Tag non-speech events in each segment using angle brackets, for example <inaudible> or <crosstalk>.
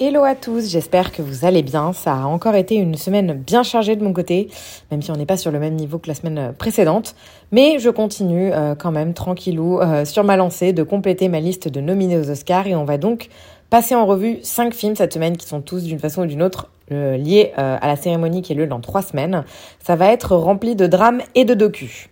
Hello à tous, j'espère que vous allez bien. Ça a encore été une semaine bien chargée de mon côté, même si on n'est pas sur le même niveau que la semaine précédente. Mais je continue euh, quand même tranquillou euh, sur ma lancée de compléter ma liste de nominés aux Oscars et on va donc passer en revue cinq films cette semaine qui sont tous d'une façon ou d'une autre euh, liés à la cérémonie qui est lieu dans trois semaines. Ça va être rempli de drames et de docu.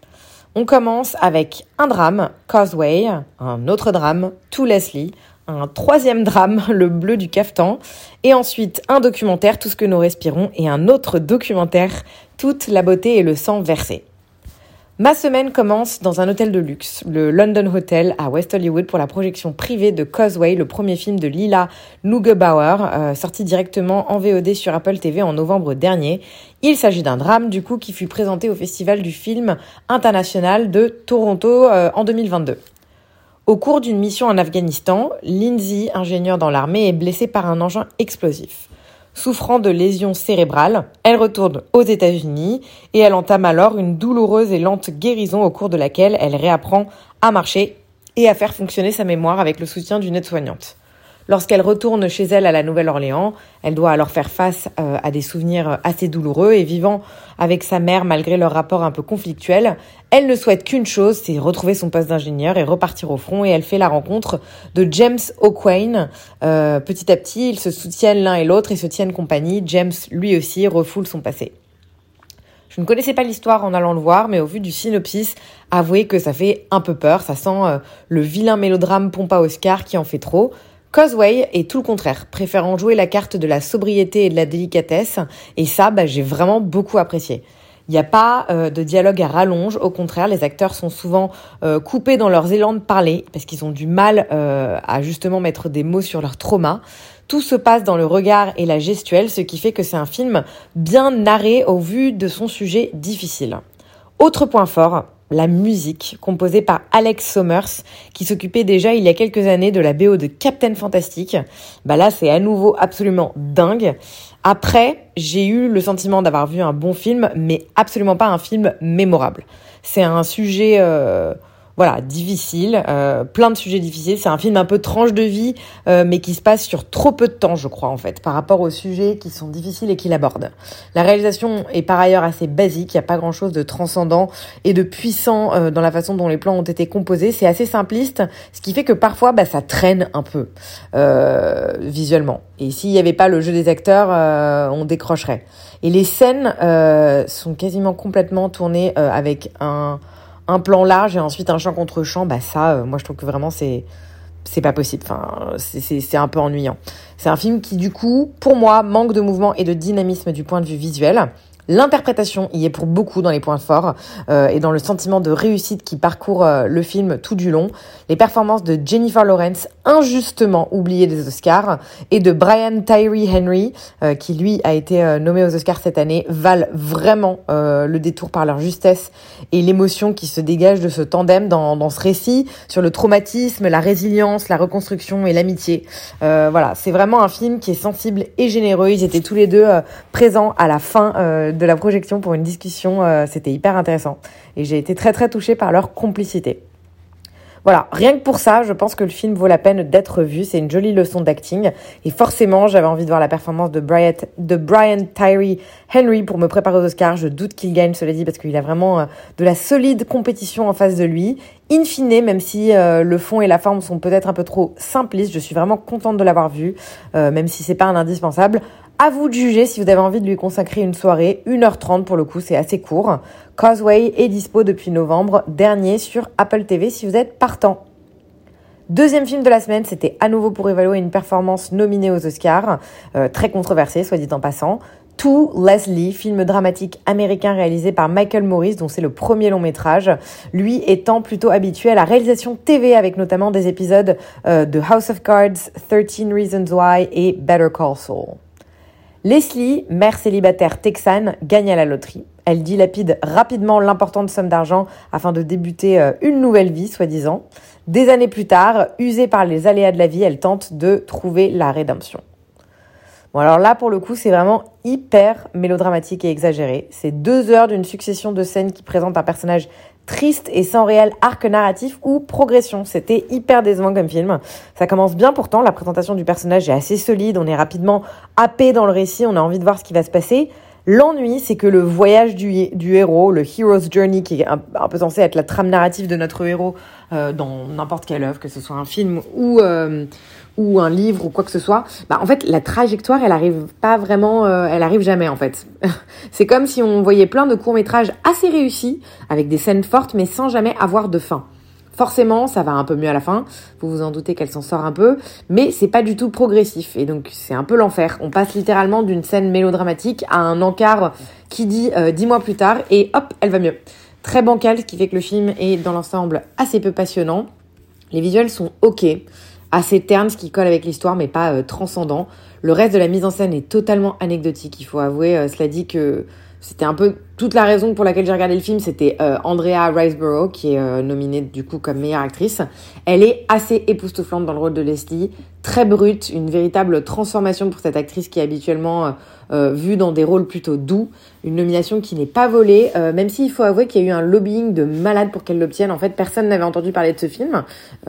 On commence avec un drame, Causeway, un autre drame, To Leslie, un troisième drame, <laughs> Le bleu du cafetan, et ensuite un documentaire, Tout ce que nous respirons, et un autre documentaire, Toute la beauté et le sang versé. Ma semaine commence dans un hôtel de luxe, le London Hotel à West Hollywood pour la projection privée de Causeway, le premier film de Lila Neugebauer, euh, sorti directement en VOD sur Apple TV en novembre dernier. Il s'agit d'un drame du coup qui fut présenté au Festival du film international de Toronto euh, en 2022. Au cours d'une mission en Afghanistan, Lindsay, ingénieure dans l'armée, est blessée par un engin explosif. Souffrant de lésions cérébrales, elle retourne aux États-Unis et elle entame alors une douloureuse et lente guérison au cours de laquelle elle réapprend à marcher et à faire fonctionner sa mémoire avec le soutien d'une aide-soignante. Lorsqu'elle retourne chez elle à la Nouvelle-Orléans, elle doit alors faire face euh, à des souvenirs assez douloureux et vivant avec sa mère malgré leur rapport un peu conflictuel, elle ne souhaite qu'une chose, c'est retrouver son poste d'ingénieur et repartir au front et elle fait la rencontre de James O'Quain. Euh, petit à petit, ils se soutiennent l'un et l'autre et se tiennent compagnie. James, lui aussi, refoule son passé. Je ne connaissais pas l'histoire en allant le voir, mais au vu du synopsis, avouez que ça fait un peu peur. Ça sent euh, le vilain mélodrame pompa Oscar qui en fait trop. Causeway est tout le contraire, préférant jouer la carte de la sobriété et de la délicatesse, et ça, bah, j'ai vraiment beaucoup apprécié. Il n'y a pas euh, de dialogue à rallonge, au contraire, les acteurs sont souvent euh, coupés dans leurs élans de parler, parce qu'ils ont du mal euh, à justement mettre des mots sur leur trauma. Tout se passe dans le regard et la gestuelle, ce qui fait que c'est un film bien narré au vu de son sujet difficile. Autre point fort, la musique, composée par Alex Sommers, qui s'occupait déjà il y a quelques années de la BO de Captain Fantastic. Bah là, c'est à nouveau absolument dingue. Après, j'ai eu le sentiment d'avoir vu un bon film, mais absolument pas un film mémorable. C'est un sujet... Euh, voilà, difficile, euh, plein de sujets difficiles. C'est un film un peu tranche de vie, euh, mais qui se passe sur trop peu de temps, je crois, en fait, par rapport aux sujets qui sont difficiles et qu'il aborde. La réalisation est par ailleurs assez basique, il n'y a pas grand-chose de transcendant et de puissant euh, dans la façon dont les plans ont été composés. C'est assez simpliste, ce qui fait que parfois, bah, ça traîne un peu euh, visuellement. Et s'il n'y avait pas le jeu des acteurs, euh, on décrocherait. Et les scènes euh, sont quasiment complètement tournées avec un un plan large et ensuite un champ contre champ, bah ça, euh, moi je trouve que vraiment c'est c'est pas possible. Enfin, c'est un peu ennuyant. C'est un film qui du coup, pour moi, manque de mouvement et de dynamisme du point de vue visuel. L'interprétation y est pour beaucoup dans les points forts euh, et dans le sentiment de réussite qui parcourt euh, le film tout du long. Les performances de Jennifer Lawrence, injustement oubliées des Oscars, et de Brian Tyree Henry, euh, qui lui a été euh, nommé aux Oscars cette année, valent vraiment euh, le détour par leur justesse et l'émotion qui se dégage de ce tandem dans, dans ce récit sur le traumatisme, la résilience, la reconstruction et l'amitié. Voilà, c'est vraiment un film qui est sensible et généreux. Ils étaient tous les deux présents à la fin de la projection pour une discussion. euh, C'était hyper intéressant. Et j'ai été très très touchée par leur complicité. Voilà, rien que pour ça, je pense que le film vaut la peine d'être vu. C'est une jolie leçon d'acting. Et forcément, j'avais envie de voir la performance de Brian, de Brian Tyree Henry pour me préparer aux Oscars. Je doute qu'il gagne, cela dit, parce qu'il a vraiment euh, de la solide compétition en face de lui. In fine, même si euh, le fond et la forme sont peut-être un peu trop simplistes, je suis vraiment contente de l'avoir vu, même si c'est pas un indispensable. À vous de juger si vous avez envie de lui consacrer une soirée, 1h30 pour le coup, c'est assez court. Causeway est dispo depuis novembre dernier sur Apple TV si vous êtes partant. Deuxième film de la semaine, c'était à nouveau pour évaluer une performance nominée aux Oscars, euh, très controversée, soit dit en passant. To Leslie, film dramatique américain réalisé par Michael Morris, dont c'est le premier long métrage, lui étant plutôt habitué à la réalisation TV avec notamment des épisodes euh, de House of Cards, 13 Reasons Why et Better Call Saul. Leslie, mère célibataire texane, gagne à la loterie. Elle dilapide rapidement l'importante somme d'argent afin de débuter euh, une nouvelle vie, soi-disant. Des années plus tard, usée par les aléas de la vie, elle tente de trouver la rédemption. Bon alors là pour le coup c'est vraiment hyper mélodramatique et exagéré. C'est deux heures d'une succession de scènes qui présentent un personnage triste et sans réel arc narratif ou progression. C'était hyper décevant comme film. Ça commence bien pourtant, la présentation du personnage est assez solide, on est rapidement happé dans le récit, on a envie de voir ce qui va se passer. L'ennui, c'est que le voyage du, du, héros, le hero's journey, qui est un, peu censé être la trame narrative de notre héros euh, dans n'importe quelle œuvre, que ce soit un film ou euh, ou un livre ou quoi que ce soit, bah en fait la trajectoire elle arrive pas vraiment, euh, elle arrive jamais en fait. <laughs> c'est comme si on voyait plein de courts métrages assez réussis avec des scènes fortes mais sans jamais avoir de fin. Forcément, ça va un peu mieux à la fin. Vous vous en doutez qu'elle s'en sort un peu, mais c'est pas du tout progressif et donc c'est un peu l'enfer. On passe littéralement d'une scène mélodramatique à un encart qui dit euh, dix mois plus tard et hop, elle va mieux. Très bancal, ce qui fait que le film est dans l'ensemble assez peu passionnant. Les visuels sont ok, assez ternes, ce qui colle avec l'histoire, mais pas euh, transcendant. Le reste de la mise en scène est totalement anecdotique. Il faut avouer, euh, cela dit que c'était un peu toute la raison pour laquelle j'ai regardé le film, c'était euh, Andrea Riseborough, qui est euh, nominée du coup comme meilleure actrice. Elle est assez époustouflante dans le rôle de Leslie, très brute, une véritable transformation pour cette actrice qui habituellement euh, euh vue dans des rôles plutôt doux. Une nomination qui n'est pas volée, euh, même s'il faut avouer qu'il y a eu un lobbying de malade pour qu'elle l'obtienne. En fait, personne n'avait entendu parler de ce film.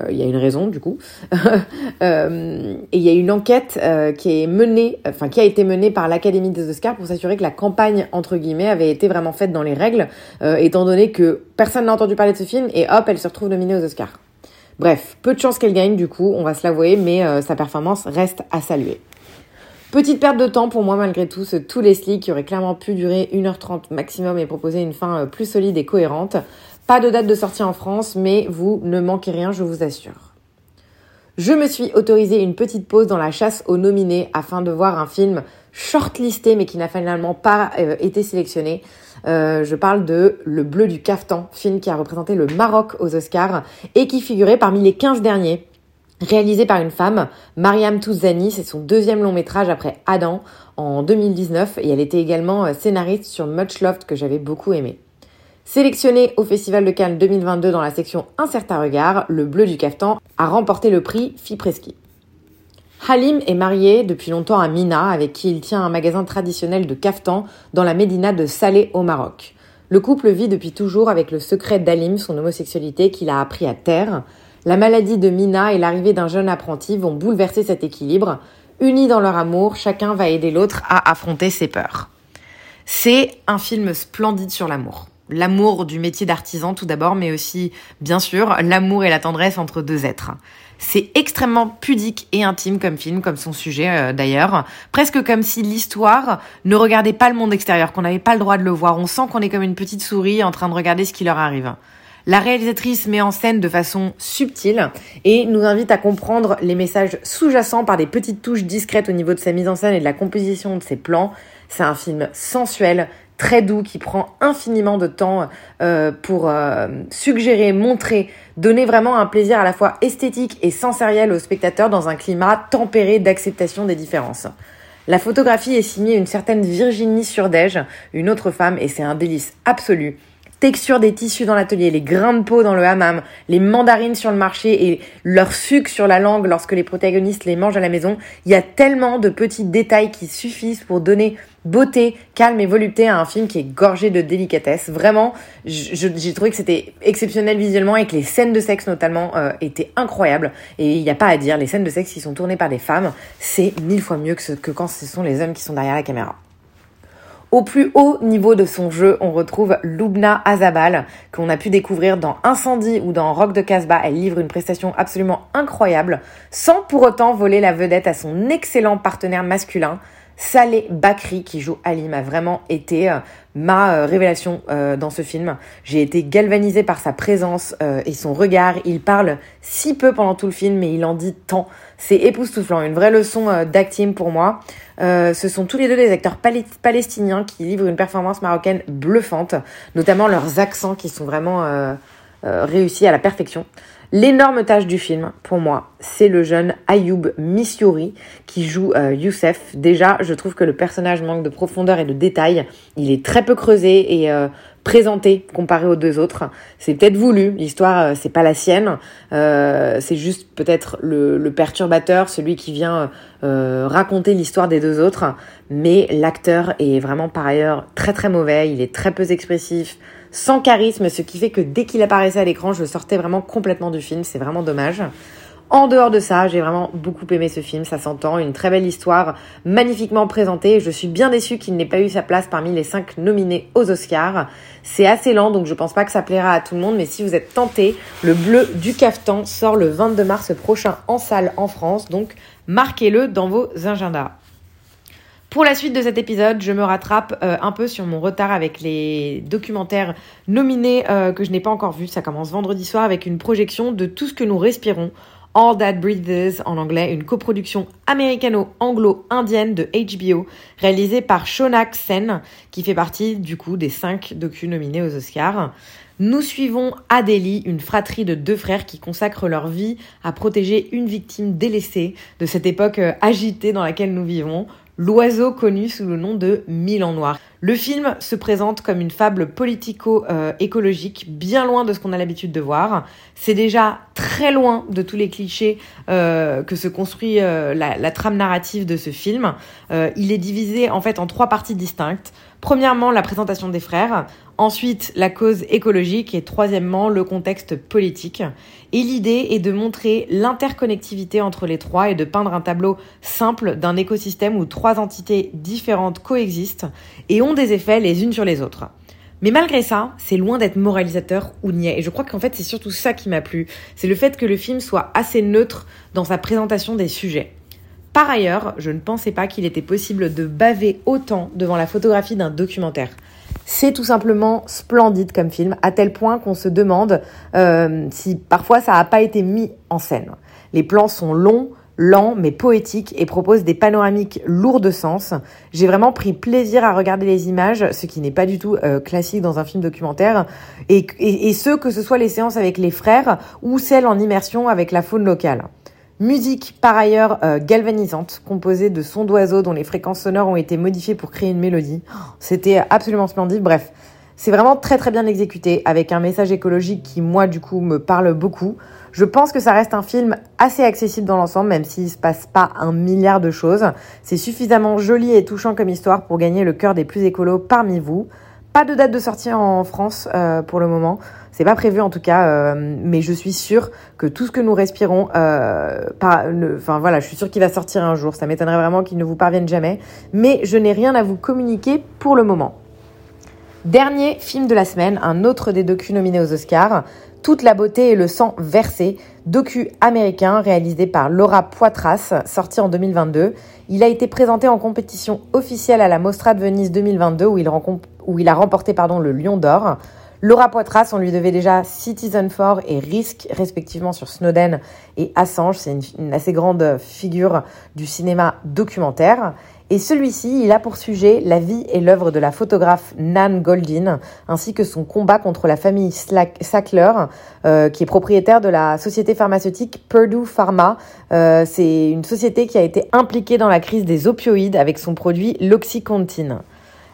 Il y a une raison du coup. <laughs> et il y a une enquête qui est menée, enfin qui a été menée par l'Académie des Oscars pour s'assurer que la campagne entre guillemets avait été vraiment faite dans les règles, euh, étant donné que personne n'a entendu parler de ce film et hop, elle se retrouve nominée aux Oscars. Bref, peu de chance qu'elle gagne du coup, on va se l'avouer, mais euh, sa performance reste à saluer. Petite perte de temps pour moi malgré tout, ce tout Leslie qui aurait clairement pu durer 1h30 maximum et proposer une fin euh, plus solide et cohérente. Pas de date de sortie en France, mais vous ne manquez rien, je vous assure. Je me suis autorisé une petite pause dans la chasse aux nominés afin de voir un film shortlisté mais qui n'a finalement pas été sélectionné. Euh, je parle de Le Bleu du Caftan, film qui a représenté le Maroc aux Oscars et qui figurait parmi les 15 derniers. Réalisé par une femme, Mariam Touzani, c'est son deuxième long métrage après Adam en 2019 et elle était également euh, scénariste sur Much Loved que j'avais beaucoup aimé. Sélectionné au Festival de Cannes 2022 dans la section Un certain regard, Le Bleu du Caftan a remporté le prix Fipreschi. Halim est marié depuis longtemps à Mina, avec qui il tient un magasin traditionnel de caftan dans la médina de Salé au Maroc. Le couple vit depuis toujours avec le secret d'Halim, son homosexualité qu'il a appris à terre. La maladie de Mina et l'arrivée d'un jeune apprenti vont bouleverser cet équilibre. Unis dans leur amour, chacun va aider l'autre à affronter ses peurs. C'est un film splendide sur l'amour. L'amour du métier d'artisan tout d'abord, mais aussi, bien sûr, l'amour et la tendresse entre deux êtres. C'est extrêmement pudique et intime comme film, comme son sujet euh, d'ailleurs. Presque comme si l'histoire ne regardait pas le monde extérieur, qu'on n'avait pas le droit de le voir. On sent qu'on est comme une petite souris en train de regarder ce qui leur arrive. La réalisatrice met en scène de façon subtile et nous invite à comprendre les messages sous-jacents par des petites touches discrètes au niveau de sa mise en scène et de la composition de ses plans. C'est un film sensuel, très doux, qui prend infiniment de temps euh, pour euh, suggérer, montrer, donner vraiment un plaisir à la fois esthétique et sensoriel aux spectateurs dans un climat tempéré d'acceptation des différences. La photographie est signée une certaine Virginie Surdège, une autre femme, et c'est un délice absolu texture des tissus dans l'atelier, les grains de peau dans le hammam, les mandarines sur le marché et leur sucre sur la langue lorsque les protagonistes les mangent à la maison. Il y a tellement de petits détails qui suffisent pour donner beauté, calme et volupté à un film qui est gorgé de délicatesse. Vraiment, j'ai trouvé que c'était exceptionnel visuellement et que les scènes de sexe notamment euh, étaient incroyables. Et il n'y a pas à dire, les scènes de sexe qui sont tournées par des femmes, c'est mille fois mieux que, que quand ce sont les hommes qui sont derrière la caméra. Au plus haut niveau de son jeu, on retrouve Lubna Azabal, qu'on a pu découvrir dans Incendie ou dans Rock de Casbah. Elle livre une prestation absolument incroyable, sans pour autant voler la vedette à son excellent partenaire masculin. Saleh Bakri qui joue Ali m'a vraiment été euh, ma euh, révélation euh, dans ce film. J'ai été galvanisée par sa présence et son regard. Il parle si peu pendant tout le film, mais il en dit tant. C'est époustouflant, une vraie leçon d'acting pour moi. ce sont tous les deux des acteurs palestiniens qui livrent une performance marocaine bluffante, notamment leurs accents qui sont vraiment réussis à la perfection. L'énorme tâche du film, pour moi, c'est le jeune Ayoub Missiouri qui joue euh, Youssef. Déjà, je trouve que le personnage manque de profondeur et de détails. Il est très peu creusé et euh, présenté comparé aux deux autres. C'est peut-être voulu, l'histoire, euh, c'est pas la sienne. Euh, c'est juste peut-être le, le, perturbateur, celui qui vient raconter l'histoire des deux autres. Mais l'acteur est vraiment par ailleurs très très mauvais. Il est très peu expressif sans charisme, ce qui fait que dès qu'il apparaissait à l'écran, je sortais vraiment complètement du film. C'est vraiment dommage. En dehors de ça, j'ai vraiment beaucoup aimé ce film, ça s'entend, une très belle histoire, magnifiquement présentée. Je suis bien déçue qu'il n'ait pas eu sa place parmi les cinq nominés aux Oscars. C'est assez lent, donc je pense pas que ça plaira à tout le monde, mais si vous êtes tenté, le bleu du cafetan sort le 22 mars prochain en salle en France, donc marquez-le dans vos agendas. Pour la suite de cet épisode, je me rattrape euh, un peu sur mon retard avec les documentaires nominés euh, que je n'ai pas encore vus. Ça commence vendredi soir avec une projection de tout ce que nous respirons. All That Breathes en anglais, une coproduction américano-anglo-indienne de HBO réalisée par Shonak Sen qui fait partie du coup des cinq docus nominés aux Oscars. Nous suivons Adélie, une fratrie de deux frères qui consacrent leur vie à protéger une victime délaissée de cette époque euh, agitée dans laquelle nous vivons, l'oiseau connu sous le nom de Milan Noir. Le film se présente comme une fable politico-écologique, bien loin de ce qu'on a l'habitude de voir. C'est déjà très loin de tous les clichés euh, que se construit euh, la, trame narrative de ce film. Euh, il est divisé en fait en trois parties distinctes. Premièrement, la présentation des frères, ensuite la cause écologique et troisièmement le contexte politique. Et l'idée est de montrer l'interconnectivité entre les trois et de peindre un tableau simple d'un écosystème où trois entités différentes coexistent des effets les unes sur les autres. Mais malgré ça, c'est loin d'être moralisateur ou niais. Et je crois qu'en fait, c'est surtout ça qui m'a plu. C'est le fait que le film soit assez neutre dans sa présentation des sujets. Par ailleurs, je ne pensais pas qu'il était possible de baver autant devant la photographie d'un documentaire. C'est tout simplement splendide comme film, à tel point qu'on se demande euh, si parfois ça n'a pas été mis en scène. Les plans sont longs, lents mais poétiques et proposent des panoramiques lourds de sens. J'ai vraiment pris plaisir à regarder les images, ce qui n'est pas du tout euh, classique dans un film documentaire, et, et, et ce que ce soit les séances avec les frères ou celles en immersion avec la faune locale. Musique par ailleurs euh, galvanisante, composée de sons d'oiseaux dont les fréquences sonores ont été modifiées pour créer une mélodie. C'était absolument splendide. Bref, c'est vraiment très très bien exécuté, avec un message écologique qui moi du coup me parle beaucoup. Je pense que ça reste un film assez accessible dans l'ensemble, même s'il se passe pas un milliard de choses. C'est suffisamment joli et touchant comme histoire pour gagner le cœur des plus écolos parmi vous. Pas de date de sortie en France euh, pour le moment. C'est pas prévu en tout cas, euh, mais je suis sûre que tout ce que nous respirons, euh, enfin voilà, je suis sûre qu'il va sortir un jour. Ça m'étonnerait vraiment qu'il ne vous parvienne jamais, mais je n'ai rien à vous communiquer pour le moment. Dernier film de la semaine, un autre des docus nominés aux Oscars, Toute la beauté et le sang versé, docu américain réalisé par Laura Poitras, sorti en 2022. Il a été présenté en compétition officielle à la Mostra de Venise 2022 où il, a remporté le Lion d'Or. Laura Poitras, on lui devait déjà Citizen 4 et Risk, respectivement sur Snowden et Assange. C'est une, assez grande figure du cinéma documentaire. Et celui-ci, il a pour sujet la vie et l'œuvre de la photographe Nan Goldin, ainsi que son combat contre la famille Sackler, euh, qui est propriétaire de la société pharmaceutique Purdue Pharma. Euh, c'est une société qui a été impliquée dans la crise des opioïdes avec son produit l'Oxycontin.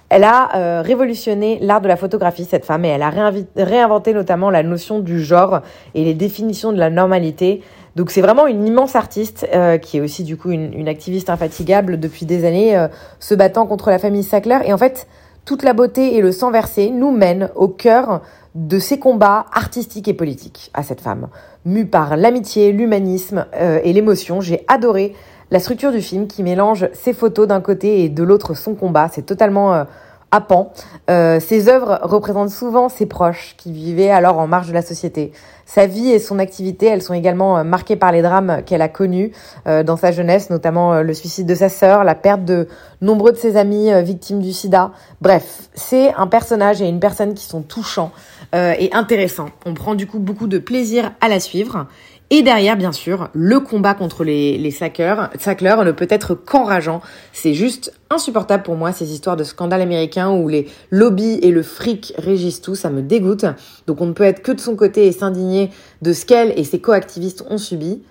Elle a euh, révolutionné l'art de la photographie, cette femme, et elle a réinventé notamment la notion du genre et les définitions de la normalité. Donc c'est vraiment une immense artiste euh, qui est aussi du coup une, activiste infatigable depuis des années, euh, se battant contre la famille Sackler. Et en fait, toute la beauté et le sang versé nous mènent au cœur de ces combats artistiques et politiques à cette femme. Mue par l'amitié, l'humanisme et l'émotion, j'ai adoré la structure du film qui mélange ses photos d'un côté et de l'autre son combat. C'est totalement à Pan. Euh, ses œuvres représentent souvent ses proches qui vivaient alors en marge de la société. Sa vie et son activité, elles sont également euh, marquées par les drames qu'elle a connus euh, dans sa jeunesse, notamment le suicide de sa sœur, la perte de nombreux de ses amis victimes du sida. Bref, c'est un personnage et une personne qui sont touchants et intéressants. On prend du coup beaucoup de plaisir à la suivre. Et derrière, bien sûr, le combat contre les, les sackers, ne peut être qu'enrageant. C'est juste insupportable pour moi, ces histoires de scandales américains où les lobbies et le fric régissent tout, ça me dégoûte. Donc on ne peut être que de son côté et s'indigner de ce qu'elle et ses co-activistes ont subi.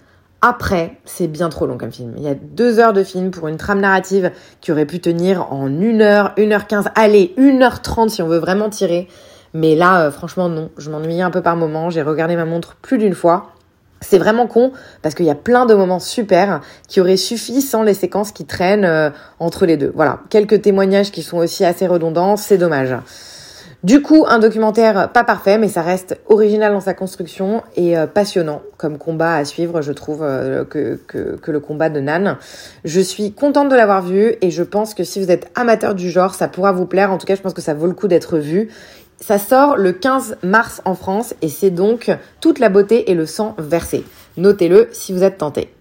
Après, c'est bien trop long comme film. Il y a deux heures de film pour une trame narrative qui aurait pu tenir en une heure, une heure quinze, allez, une heure trente si on veut vraiment tirer. Mais là, euh, franchement, non. Je m'ennuyais un peu par moment. J'ai regardé ma montre plus d'une fois. C'est vraiment con parce qu'il y a plein de moments super qui auraient suffi sans les séquences qui traînent euh, entre les deux. Voilà, quelques témoignages qui sont aussi assez redondants, c'est dommage. Du coup, un documentaire pas parfait, mais ça reste original dans sa construction et euh, passionnant comme combat à suivre, je trouve, euh, que, que, que, le combat de Nan. Je suis contente de l'avoir vu et je pense que si vous êtes amateur du genre, ça pourra vous plaire. En tout cas, je pense que ça vaut le coup d'être vu. Ça sort le 15 mars en France et c'est donc toute la beauté et le sang versé. Notez-le si vous êtes tenté.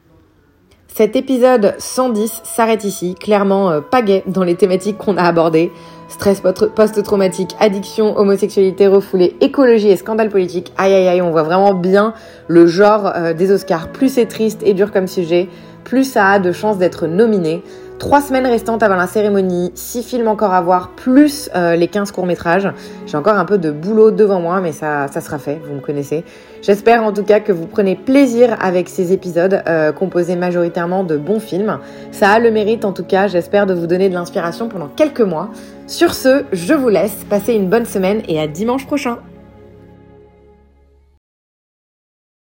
Cet épisode 110 s'arrête ici, clairement euh, pas gay dans les thématiques qu'on a abordées. Stress post-traumatique, addiction, homosexualité refoulée, écologie et scandale politique. Aïe aïe aïe, on voit vraiment bien le genre euh, des Oscars. Plus c'est triste et dur comme sujet, plus ça a de chances d'être nominé. Trois semaines restantes avant la cérémonie, six films encore à voir, plus euh, les 15 courts-métrages. J'ai encore un peu de boulot devant moi, mais ça, sera fait, vous me connaissez. J'espère en tout cas que vous prenez plaisir avec ces épisodes euh, composés majoritairement de bons films. Ça a le mérite en tout cas, j'espère, de vous donner de l'inspiration pendant quelques mois. Sur ce, je vous laisse, passez une bonne semaine et à dimanche prochain